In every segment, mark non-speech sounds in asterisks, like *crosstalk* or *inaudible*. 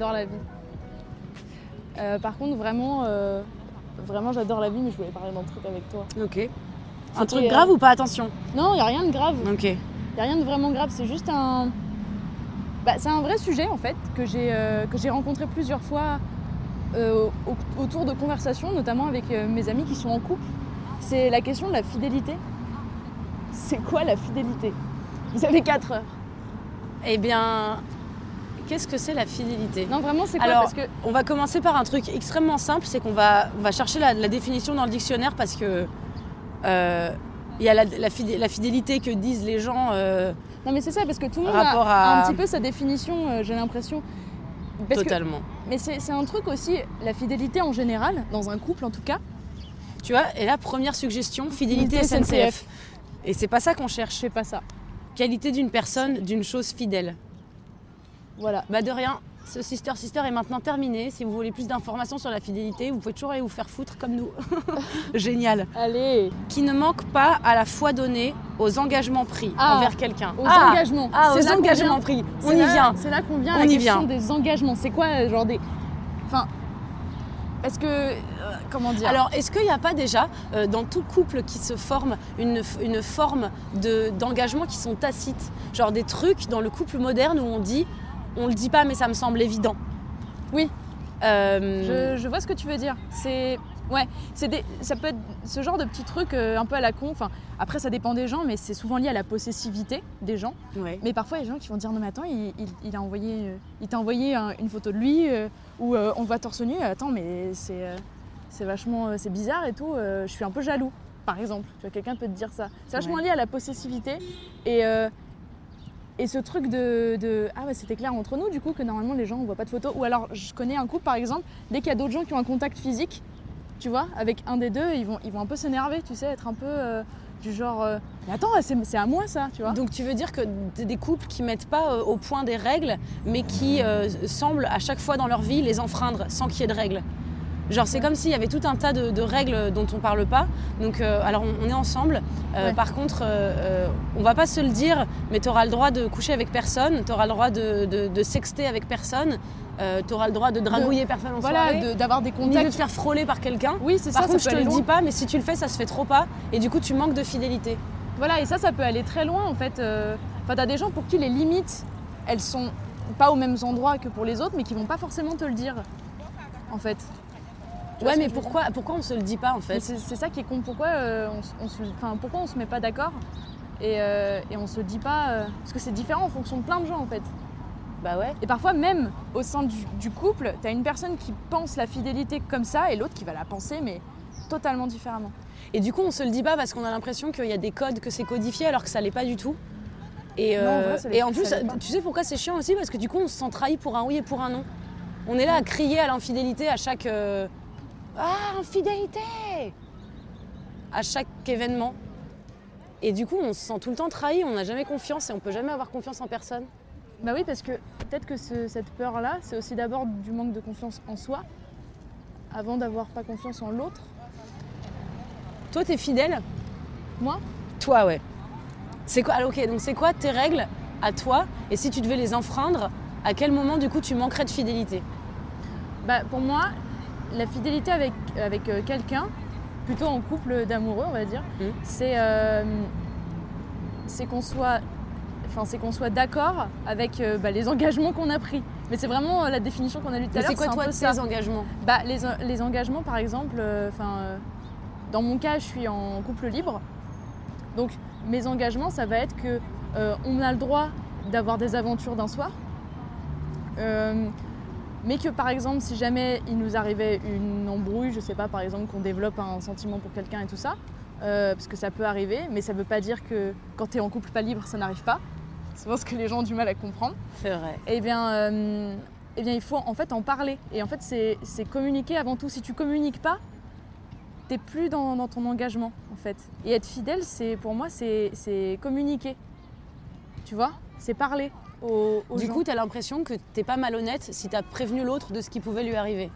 J'adore la vie. Euh, par contre, vraiment, euh, vraiment, j'adore la vie, mais je voulais parler d'un truc avec toi. Ok. Un truc euh, grave ou pas? Attention. Non, il n'y a rien de grave. Ok. Il n'y a rien de vraiment grave, c'est juste un. Bah, c'est un vrai sujet en fait que j'ai euh, rencontré plusieurs fois euh, au- autour de conversations, notamment avec euh, mes amis qui sont en couple. C'est la question de la fidélité. C'est quoi la fidélité? Vous avez 4 heures. Eh bien, qu'est-ce que c'est la fidélité? Non, vraiment, c'est quoi? Alors, Parce que On va commencer par un truc extrêmement simple, c'est qu'on va, on va chercher la, la définition dans le dictionnaire parce que euh, il y a la, la fidé- la fidélité que disent les gens. euh, non, mais c'est ça, parce que tout le monde a, à- un petit peu sa définition. euh, j'ai l'impression. Que- totalement. mais c'est c'est un truc aussi, la fidélité en général, dans un couple en tout cas. Tu vois, et là, première suggestion, fidélité Fidélité SNCF. Et c'est pas ça qu'on cherche. fais pas ça. Qualité d'une personne, d'une chose fidèle. Voilà. Bah de rien. Ce Sister Sister est maintenant terminé. Si vous voulez plus d'informations sur la fidélité, vous pouvez toujours aller vous faire foutre comme nous. *laughs* Génial. Allez, Qui ne manque pas à la foi donnée aux engagements pris Ah, envers quelqu'un. aux Ah, engagements. Ah, C'est aux là qu'on engagements vient. pris. On y là- vient. C'est là qu'on vient à On la y question vient. des engagements. C'est quoi, euh, genre des. Enfin. Parce que. euh, comment dire Alors, est-ce qu'il n'y a pas déjà, euh, dans tout couple qui se forme, une, une forme de- d'engagement qui sont tacites? Genre des trucs dans le couple moderne où on dit, on le dit pas, mais ça me semble évident. Oui. Euh, je, je vois ce que tu veux dire. C'est. Ouais, c'est des, ça peut être ce genre de petits trucs euh, un peu à la con. Enfin, après, ça dépend des gens, mais c'est souvent lié à la possessivité des gens. ouais. Mais parfois, il y a des gens qui vont dire non, mais attends, il, il- il a envoyé, euh, il t'a envoyé un- une photo de lui où on le voit torse nu. Attends, mais c'est, c'est vachement, c'est bizarre et tout. je suis un peu jaloux, par exemple. Tu vois, quelqu'un peut te dire ça. C'est vachement Ouais. lié à la possessivité et et ce truc de, ah ouais, c'était clair entre nous du coup que normalement les gens on voit pas de photos. Ou alors, je connais un couple par exemple, dès qu'il y a d'autres gens qui ont un contact physique, tu vois, avec un des deux, ils vont, un peu s'énerver, tu sais, être un peu euh, du genre, euh, mais attends, c'est, à moi ça, tu vois. Donc tu veux dire que des couples qui mettent pas euh, au point des règles, mais qui semblent à chaque fois dans leur vie les enfreindre sans qu'il y ait de règles? Genre c'est comme s'il y avait tout un tas de, de règles dont on parle pas. Donc euh, alors on, on est ensemble. Euh, Ouais. Par contre, euh, euh, on va pas se le dire, mais tu auras le droit de coucher avec personne, tu auras le droit de, de- de sexter avec personne, tu auras le droit de dragouiller personne en voilà, soirée. de- d'avoir des Ni de contacts. te faire frôler par quelqu'un. Oui, c'est Par ça, contre, ça je te le loin. dis pas, mais si tu le fais, ça se fait trop pas. Et du coup, tu manques de fidélité. Voilà, et ça, ça peut aller très loin en fait. euh. Enfin, t'as des gens pour qui les limites, elles sont pas aux mêmes endroits que pour les autres, mais qui vont pas forcément te le dire, en fait. Ouais, mais pourquoi, pourquoi on se le dit pas en fait C'est ça qui est con. Pourquoi, euh, on, on se, pourquoi on se met pas d'accord et, euh, et on se dit pas. euh, parce que c'est différent en fonction de plein de gens en fait. Bah ouais. Et parfois, même au sein du, du couple, t'as une personne qui pense la fidélité comme ça et l'autre qui va la penser, mais totalement différemment. Et du coup, on se le dit pas parce qu'on a l'impression qu'il y a des codes, que c'est codifié alors que ça l'est pas du tout. Et, Non, en vrai, ça et en plus, ça tu sais pourquoi c'est chiant aussi? Parce que du coup, on se sent trahi pour un oui et pour un non. On est là à crier à l'infidélité à chaque. euh, Ah, infidélité À chaque événement. Et du coup, on se sent tout le temps trahi, on n'a jamais confiance et on peut jamais avoir confiance en personne. Bah oui, parce que peut-être que ce- cette peur-là, c'est aussi d'abord du manque de confiance en soi, avant d'avoir pas confiance en l'autre. Toi, t'es fidèle? Moi? Toi, ouais. C'est quoi alors, Ok, donc c'est quoi tes règles à toi Et si tu devais les enfreindre, à quel moment du coup tu manquerais de fidélité? Bah pour moi, la fidélité avec, avec euh, quelqu'un, plutôt en couple d'amoureux, on va dire, Mm. c'est euh, c'est qu'on soit enfin, c'est qu'on soit d'accord avec euh, bah, les engagements qu'on a pris. Mais c'est vraiment la définition qu'on a lue tout à l'heure. c'est quoi toi tes ça. engagements? Bah, les, les engagements, par exemple, enfin, euh, dans mon cas, je suis en couple libre. Donc, mes engagements, ça va être que on a le droit d'avoir des aventures d'un soir. Mais que par exemple, si jamais il nous arrivait une embrouille, je sais pas, par exemple, qu'on développe un sentiment pour quelqu'un et tout ça, euh, parce que ça peut arriver, mais ça veut pas dire que quand tu es en couple pas libre, ça n'arrive pas. C'est ce que les gens ont du mal à comprendre C'est vrai. eh bien, euh, eh bien, il faut en fait en parler. Et en fait, c'est communiquer avant tout. Si tu communiques pas, t'es plus dans, dans ton engagement, en fait. Et être fidèle, c'est pour moi, c'est communiquer. Tu vois? C'est parler aux, aux Du gens. coup, tu as l'impression que t'es pas malhonnête si tu as prévenu l'autre de ce qui pouvait lui arriver.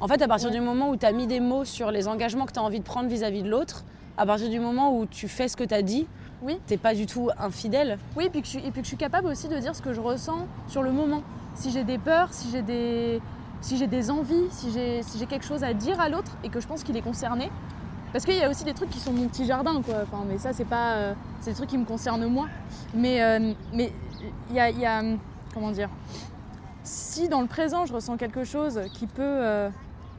En fait, à partir Ouais. du moment où tu as mis des mots sur les engagements que tu as envie de prendre vis-à-vis de l'autre, à partir du moment où tu fais ce que tu as dit, Oui. t'es pas du tout infidèle. Oui, et puis, que je, suis- et puis que je suis capable aussi de dire ce que je ressens sur le moment. Si j'ai des peurs, si j'ai des, si j'ai des envies, si j'ai si quelque chose à dire à l'autre et que je pense qu'il est concerné. Parce qu'il y a aussi des trucs qui sont mon petit jardin, quoi. Enfin, mais ça, c'est pas. euh, c'est des trucs qui me concernent moi. Mais euh, mais il y a, il y a, hum, Comment dire Si dans le présent, je ressens quelque chose qui peut euh,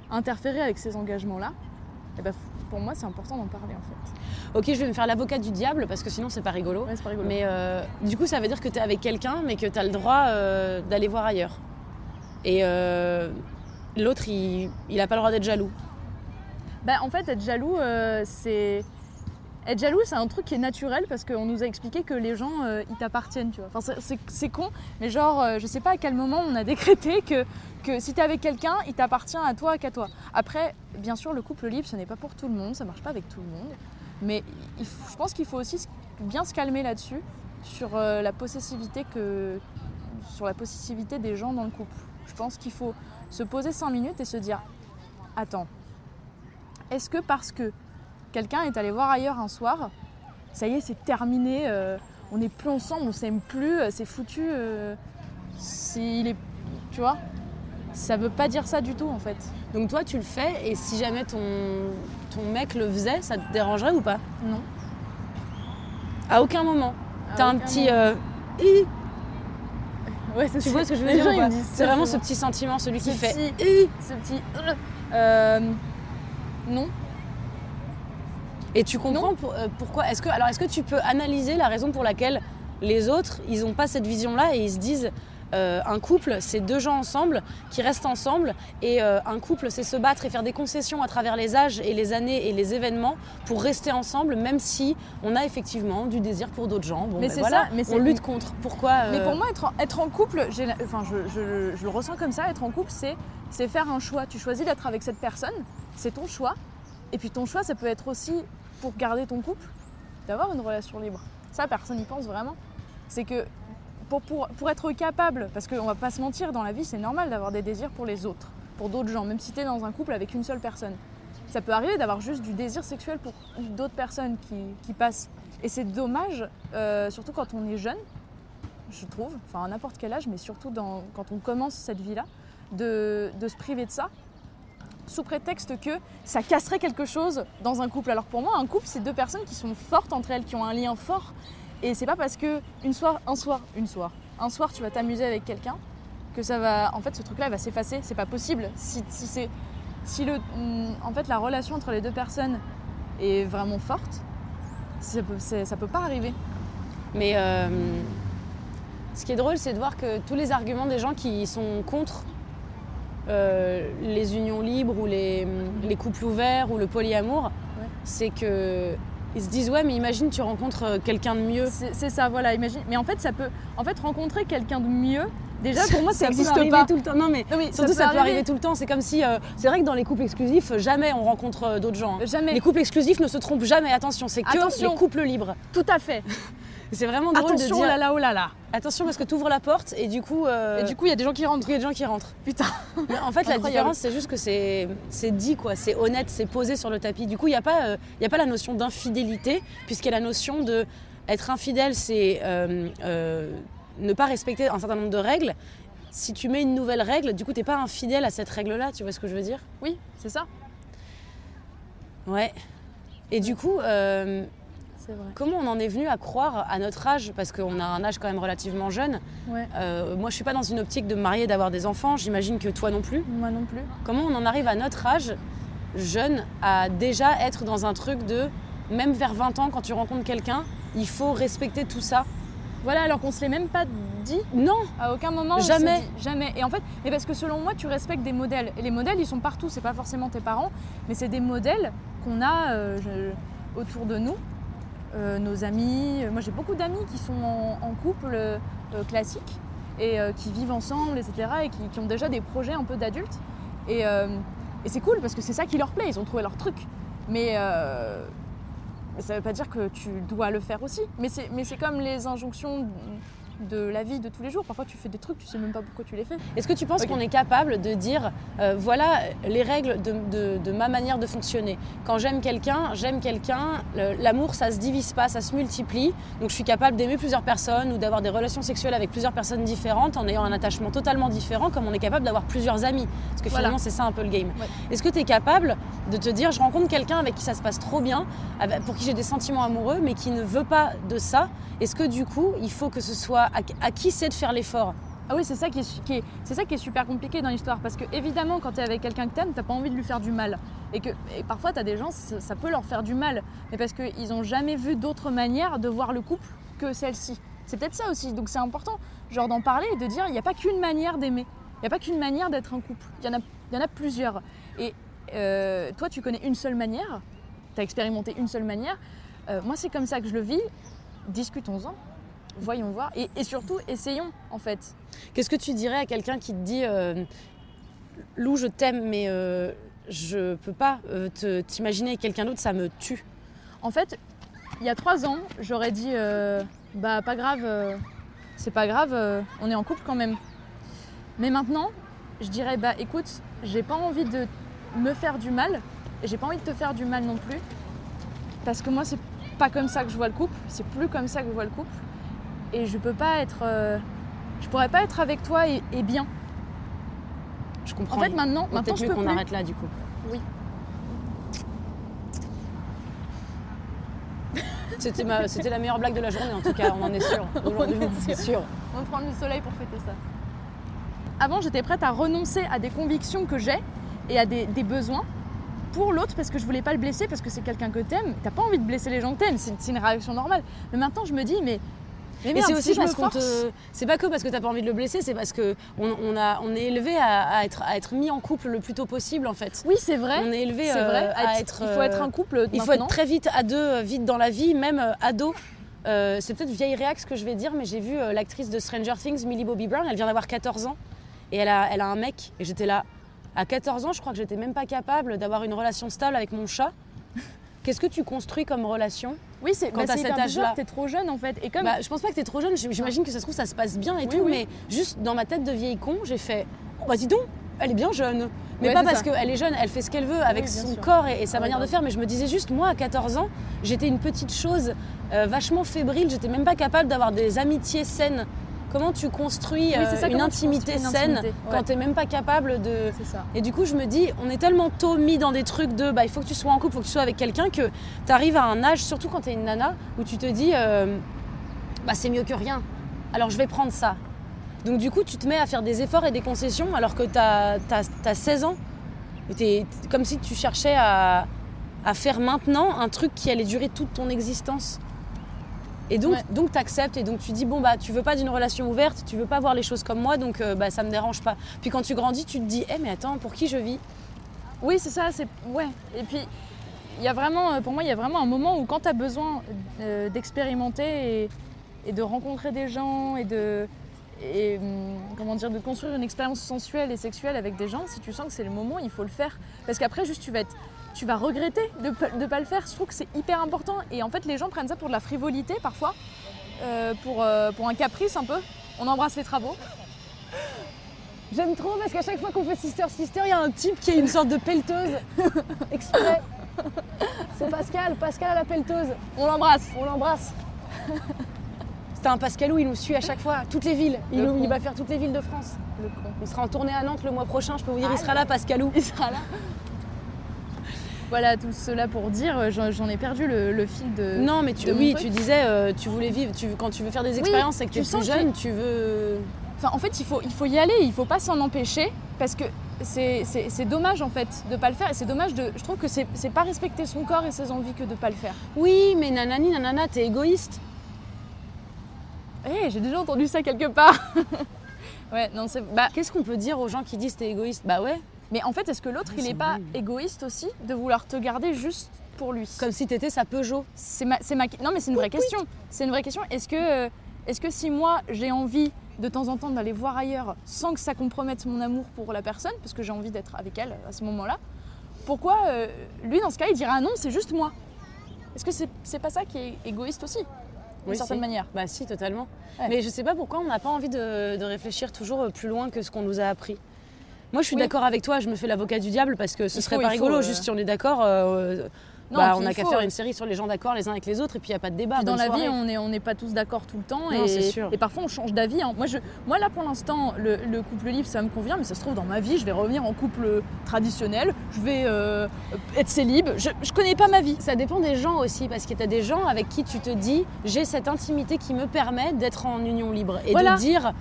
interférer avec ces engagements-là, eh ben, pour moi, c'est important d'en parler, en fait. Ok, je vais me faire l'avocat du diable parce que sinon c'est pas rigolo. Ouais, c'est pas rigolo. Mais euh, du coup, ça veut dire que tu es avec quelqu'un, mais que tu as le droit euh, d'aller voir ailleurs. Et l'autre, il, il a pas le droit d'être jaloux. Bah, en fait, être jaloux, c'est. Être jaloux, c'est un truc qui est naturel parce qu'on nous a expliqué que les gens, euh, ils t'appartiennent, tu vois. Enfin, c'est- con, mais genre, euh, je sais pas à quel moment on a *laughs* décrété que, que si t'es avec quelqu'un, il t'appartient à toi qu'à toi. Après, bien sûr, le couple libre, ce n'est pas pour tout le monde, ça marche pas avec tout le monde. Mais je pense qu'il faut aussi bien se calmer là-dessus, sur euh, la possessivité que. sur la possessivité des gens dans le couple. Je pense qu'il faut se poser 5 minutes et se dire Attends, est-ce que parce que quelqu'un est allé voir ailleurs un soir, ça y est, c'est terminé, euh, on n'est plus ensemble, on s'aime plus, euh, c'est foutu, euh, c'est- il est, tu vois Ça veut pas dire ça du tout en fait. Donc toi, tu le fais, et si jamais ton, ton mec le faisait, ça te dérangerait ou pas? Non. À aucun moment. À T'as un petit. euh. Ouais, c'est tu vois ce que je veux dire ou pas C'est ça vraiment ce petit sentiment, celui qui Ce fait. petit- hi. ce petit. euh, non. Et tu comprends pour- euh, pourquoi Est-ce que alors est-ce que tu peux analyser la raison pour laquelle les autres ils n'ont pas cette vision-là et ils se disent euh, un couple c'est deux gens ensemble qui restent ensemble et euh, un couple c'est se battre et faire des concessions à travers les âges et les années et les événements pour rester ensemble même si on a effectivement du désir pour d'autres gens. Bon, Mais ben c'est voilà, ça, mais on lutte contre. Pourquoi Mais pour moi, être en, être en couple, enfin, je, je- je le ressens comme ça, être en couple, c'est, c'est faire un choix. Tu choisis d'être avec cette personne, c'est ton choix. Et puis ton choix, ça peut être aussi, pour garder ton couple, d'avoir une relation libre. Ça, personne n'y pense vraiment. C'est que pour, pour, pour être capable, parce qu'on va pas se mentir, dans la vie, c'est normal d'avoir des désirs pour les autres, pour d'autres gens, même si tu es dans un couple avec une seule personne. Ça peut arriver d'avoir juste du désir sexuel pour d'autres personnes qui, qui passent. Et c'est dommage, euh, surtout quand on est jeune, je trouve, enfin à n'importe quel âge, mais surtout quand on commence cette vie-là, de, de se priver de ça, sous prétexte que ça casserait quelque chose dans un couple. Alors pour moi, un couple, c'est deux personnes qui sont fortes entre elles, qui ont un lien fort. Et c'est pas parce que une soir, un soir, une soir, un soir, tu vas t'amuser avec quelqu'un que ça va, en fait, ce truc-là va s'effacer. C'est pas possible. Si, c'est, si le, en fait, la relation entre les deux personnes est vraiment forte, ça peut, peut pas arriver. Mais euh, ce qui est drôle, c'est de voir que tous les arguments des gens qui sont contre euh, les unions libres ou les, les couples ouverts ou le polyamour, Ouais. c'est que ils se disent ouais mais imagine tu rencontres euh, quelqu'un de mieux. C'est ça, voilà, imagine. Mais en fait, ça peut, en fait, rencontrer quelqu'un de mieux, déjà pour moi, *laughs* ça peut n'existe arriver pas. tout le temps. Non mais Non, mais surtout ça peut, arriver tout le temps. C'est comme si euh, c'est vrai que dans les couples exclusifs jamais on rencontre euh, d'autres gens. hein. Jamais. Les couples exclusifs ne se trompent jamais. Attention, c'est que Attention. les couples libres. Tout à fait. *laughs* C'est vraiment drôle Attention, de dire là là, oh là là. attention parce que tu ouvres la porte et du coup euh, Et du coup, il y a des gens qui rentrent. il y a des gens qui rentrent. Putain. Mais en fait, la différence, c'est juste que c'est c'est dit, quoi. C'est honnête, c'est posé sur le tapis. Du coup, il n'y a, pas, euh, il y a pas la notion d'infidélité, puisqu'il y a la notion de être infidèle, c'est euh, ne pas respecter un certain nombre de règles. Si tu mets une nouvelle règle, du coup, tu n'es pas infidèle à cette règle-là, tu vois ce que je veux dire? Oui, c'est ça. Ouais. Et du coup, euh, vrai. Comment on en est venu à croire à notre âge, parce qu'on a un âge quand même relativement jeune. Ouais. euh, moi, je suis pas dans une optique de me marier, d'avoir des enfants. J'imagine que toi non plus. Moi non plus. Comment on en arrive à notre âge, jeune, à déjà être dans un truc de, même vers 20 ans, quand tu rencontres quelqu'un, il faut respecter tout ça? Voilà, alors qu'on se l'est même pas dit. Non, À aucun moment. on Jamais. dit- jamais. Et en fait, mais parce que selon moi, tu respectes des modèles. Et les modèles, ils sont partout. C'est pas forcément tes parents, mais c'est des modèles qu'on a euh, je- autour de nous. Euh, nos amis. Moi, j'ai beaucoup d'amis qui sont en, couple euh, classique et euh, qui vivent ensemble, etc. Et qui, ont déjà des projets un peu d'adultes. Et, et c'est cool parce que c'est ça qui leur plaît. Ils ont trouvé leur truc. Mais ça veut pas dire que tu dois le faire aussi. Mais c'est comme les injonctions de la vie de tous les jours. Parfois, tu fais des trucs, tu sais même pas pourquoi tu les fais. Est-ce que tu penses qu'on est capable de dire, euh, voilà les règles de, de- de ma manière de fonctionner Quand j'aime quelqu'un, j'aime quelqu'un, l'amour ça se divise pas, ça se multiplie. Donc je suis capable d'aimer plusieurs personnes ou d'avoir des relations sexuelles avec plusieurs personnes différentes en ayant un attachement totalement différent, comme on est capable d'avoir plusieurs amis. Parce que Voilà. finalement c'est ça un peu le game. Ouais. Est-ce que tu es capable de te dire, je rencontre quelqu'un avec qui ça se passe trop bien, pour qui j'ai des sentiments amoureux, mais qui ne veut pas de ça? Est-ce que du coup, il faut que ce soit à, qui c'est de faire l'effort Ah oui, c'est ça qui est, c'est ça qui est super compliqué dans l'histoire. Parce que évidemment, quand tu es avec quelqu'un que t'aimes, t'as pas envie de lui faire du mal. Et que parfois, tu as des gens, ça, peut leur faire du mal. Mais parce qu'ils ont jamais vu d'autre manière de voir le couple que celle-ci. C'est peut-être ça aussi. Donc c'est important, genre d'en parler et de dire, il n'y a pas qu'une manière d'aimer. Il n'y a pas qu'une manière d'être un couple. Il y, en a- y en a plusieurs. Et euh, toi, tu connais une seule manière. Tu as expérimenté une seule manière. Euh, moi, c'est comme ça que je le vis. Discutons-en. Voyons voir. Et, et surtout, essayons, en fait. Qu'est-ce que tu dirais à quelqu'un qui te dit euh, Lou, je t'aime, mais euh, je peux pas euh, t'imaginer quelqu'un d'autre, ça me tue? En fait, il y a trois ans, j'aurais dit bah pas grave, c'est pas grave, on est en couple quand même. Mais maintenant, je dirais bah écoute, j'ai pas envie de me faire du mal et j'ai pas envie de te faire du mal non plus parce que moi c'est pas comme ça que je vois le couple, c'est plus comme ça que je vois le couple et je peux pas être, euh, je pourrais pas être avec toi et, et bien. Je comprends. En fait maintenant, maintenant peut-être je mieux peux qu'on plus. arrête là du coup. Oui. *laughs* C'était ma- c'était la meilleure blague de la journée en tout cas, on en est sûr. *laughs* Aujourd'hui, On est c'est sûr. On va prendre le soleil pour fêter ça. Avant, j'étais prête à renoncer à des convictions que j'ai et à des, des besoins pour l'autre parce que je voulais pas le blesser parce que c'est quelqu'un que t'aimes. T'as pas envie de blesser les gens que t'aimes, c'est c'est une réaction normale. Mais maintenant, je me dis, mais. Mais Et c'est aussi si parce qu'on te. C'est pas que parce que t'as pas envie de le blesser, c'est parce que on, on a, on est élevé à, à être, à être mis en couple le plus tôt possible en fait. Oui, c'est vrai. On est élevé euh, vrai. à être. il faut être euh, un couple. Il faut être très vite à deux, vite dans la vie, même euh, ado. Euh, c'est peut-être vieille réac ce que je vais dire, mais j'ai vu euh, l'actrice de Stranger Things, Millie Bobby Brown, elle vient d'avoir 14 ans et elle a, elle a un mec. Et j'étais là, à 14 ans, je crois que j'étais même pas capable d'avoir une relation stable avec mon chat. Qu'est-ce que tu construis comme relation Oui, c'est quand bah, c'est cet âge-là. T'es trop jeune en fait. Et comme. bah, Je pense pas que t'es trop jeune, j'imagine que ça se trouve ça se passe bien et Oui, tout, oui. mais juste dans ma tête de vieille con, j'ai fait, oh bah dis donc, elle est bien jeune. Mais Ouais, pas parce qu'elle est jeune, elle fait ce qu'elle veut avec Oui, son sûr. corps et, et sa Ah ouais, manière de faire. Mais je me disais juste, moi, à 14 ans, j'étais une petite chose euh, vachement fébrile. J'étais même pas capable d'avoir des amitiés saines. Comment tu construis Oui, euh, ça, une tu intimité construis une saine quand ouais. t'es même pas capable de. Ça. Et du coup, je me dis, on est tellement tôt mis dans des trucs de, bah, il faut que tu sois en couple, il faut que tu sois avec quelqu'un, que tu arrives à un âge, surtout quand tu es une nana, où tu te dis, euh, bah, c'est mieux que rien. Alors je vais prendre ça. Donc du coup, tu te mets à faire des efforts et des concessions alors que tu as, 16 ans. Comme si tu cherchais à, à faire maintenant un truc qui allait durer toute ton existence. Et donc, Ouais. donc tu acceptes et donc tu dis bon bah tu veux pas d'une relation ouverte, tu veux pas voir les choses comme moi donc euh, bah ça me dérange pas. Puis quand tu grandis, tu te dis eh mais attends pour qui je vis? Oui, c'est ça, c'est ouais. Et puis il y a vraiment euh, pour moi, il y a vraiment un moment où quand tu as besoin euh, d'expérimenter et, et de rencontrer des gens et de et hum, comment dire de construire une expérience sensuelle et sexuelle avec des gens, si tu sens que c'est le moment, il faut le faire parce qu'après juste tu vas être tu vas regretter de ne pas le faire. Je trouve que c'est hyper important et en fait les gens prennent ça pour de la frivolité parfois, euh, pour, euh, pour un caprice un peu. On embrasse les travaux. J'aime trop parce qu'à chaque fois qu'on fait Sister Sister, il y a un type qui est une sorte de pelleteuse exprès. C'est Pascal, Pascal à la pelleteuse. On l'embrasse. On l'embrasse. C'était un Pascalou, il nous suit à chaque fois, toutes les villes. Il, nous- il va faire toutes les villes de France. Le con. On sera en tournée à Nantes le mois prochain, je peux vous dire, il sera là, Pascalou. Il sera là. Voilà, tout cela pour dire, euh, j'en ai perdu le, le fil de. Non, mais tu, oui, tu disais, euh, tu voulais vivre, tu, quand tu veux faire des expériences et que tu es que- jeune, tu veux. Enfin, en fait, il faut, il faut y aller, il faut pas s'en empêcher parce que c'est dommage en fait de pas le faire et c'est dommage de. Je trouve que c'est c'est pas respecter son corps et ses envies que de pas le faire. Oui, mais nanani, nanana, t'es égoïste. Eh, j'ai déjà entendu ça quelque part. *laughs* ouais, non, c'est. Bah, Qu'est-ce qu'on peut dire aux gens qui disent t'es égoïste? Bah ouais, mais en fait, est-ce que l'autre, Ouais, il c'est est pas égoïste aussi de vouloir te garder juste pour lui? Comme si t'étais sa Peugeot. C'est ma, non mais c'est une vraie question. C'est une vraie question. Est-ce que, euh, est-ce que si moi j'ai envie de temps en temps d'aller voir ailleurs sans que ça compromette mon amour pour la personne, parce que j'ai envie d'être avec elle à ce moment-là, pourquoi euh, lui dans ce cas il dirait ah non c'est juste moi? Est-ce que c'est, pas ça qui est égoïste aussi d'une Oui, certaine si. manière? Bah si, totalement. Ouais. Mais je sais pas pourquoi on n'a pas envie de, de réfléchir toujours euh, plus loin que ce qu'on nous a appris. Moi, je suis Oui. d'accord avec toi, je me fais l'avocat du diable parce que ce Il serait faut, pas faut, rigolo, euh, juste si on est d'accord, euh, Non, bah, on n'a qu'à faire une série sur les gens d'accord les uns avec les autres et puis il n'y a pas de débat. Puis dans la vie, on n'est on pas tous d'accord tout le temps. Non, et, sûr. et parfois, on change d'avis. hein. Moi, je, moi, là, pour l'instant, le, le couple libre, ça me convient. Mais ça se trouve, dans ma vie, je vais revenir en couple traditionnel. Je vais euh, être célib. Je ne connais pas ma vie. Ça dépend des gens aussi, parce que tu as des gens avec qui tu te dis j'ai cette intimité qui me permet d'être en union libre et Voilà. de dire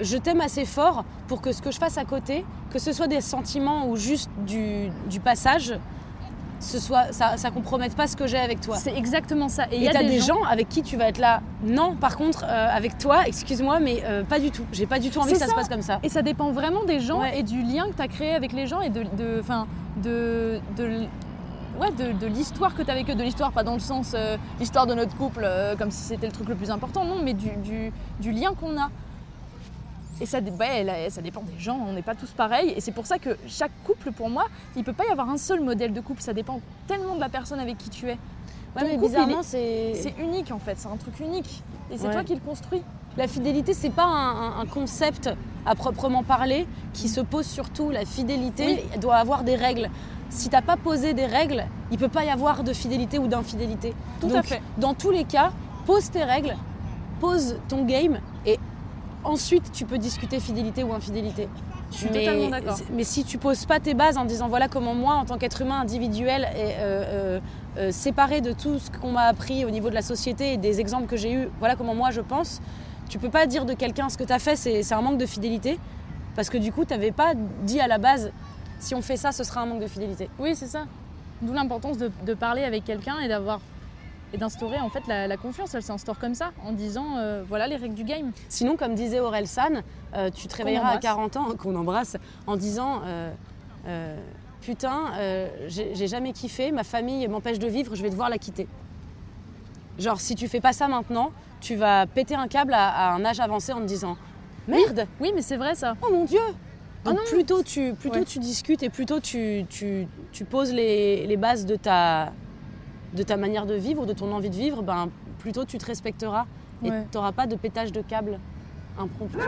je t'aime assez fort pour que ce que je fasse à côté, que ce soit des sentiments ou juste du, du passage, ce soit, ça, ça compromette pas ce que j'ai avec toi. C'est exactement ça. Et il y a t'as des, des gens avec qui tu vas être là. Non, par contre, euh, avec toi, excuse-moi, mais euh, pas du tout. J'ai pas du tout envie que ça, ça. se passe comme ça. Et ça dépend vraiment des gens Ouais. et du lien que tu as créé avec les gens et de, de, de, de, ouais, de, de l'histoire que tu as avec eux. De l'histoire, pas dans le sens euh, l'histoire de notre couple euh, comme si c'était le truc le plus important, non, mais du, du, du lien qu'on a. Et ça, ouais, dépend des gens, on n'est pas tous pareils. Et c'est pour ça que chaque couple, pour moi, il peut pas y avoir un seul modèle de couple. Ça dépend tellement de la personne avec qui tu es. Ouais, Ton mais couple, bizarrement, c'est. C'est unique en fait, c'est un truc unique. Et c'est Ouais. toi qui le construis. La fidélité, c'est pas un, concept à proprement parler qui se pose surtout. La fidélité doit avoir des règles. Si t'as pas posé des règles, il peut pas y avoir de fidélité ou d'infidélité. Tout à fait. Dans tous les cas, pose tes règles, pose ton game ensuite tu peux discuter fidélité ou infidélité. Je suis mais, totalement d'accord. Mais si tu poses pas tes bases en disant voilà comment moi, en tant qu'être humain individuel et euh, euh, euh, séparé de tout ce qu'on m'a appris au niveau de la société et des exemples que j'ai eus, voilà comment moi je pense, tu peux pas dire de quelqu'un ce que tu as fait, c'est c'est un manque de fidélité. Parce que du coup, tu n'avais pas dit à la base si on fait ça, ce sera un manque de fidélité. Oui, c'est ça. D'où l'importance de, de parler avec quelqu'un et d'avoir et d'instaurer en fait la, la confiance. Elle s'instaure comme ça, en disant euh, voilà les règles du game. Sinon, comme disait Aurel San, euh, tu te réveilleras à embrasse. 40 ans, *laughs* qu'on embrasse, en disant euh, Putain, j'ai jamais kiffé, ma famille m'empêche de vivre, je vais devoir la quitter. Genre, si tu fais pas ça maintenant, tu vas péter un câble à, à un âge avancé en te disant Merde, Oui, mais c'est vrai ça. oh mon Dieu Ah Donc, non. plus tôt tu, plus tôt Ouais. tu discutes et plus tôt tu, tu, tu poses les, les bases de ta, de ta manière de vivre ou de ton envie de vivre, ben, plutôt tu te respecteras et tu n'auras pas de pétage de câble impromptu.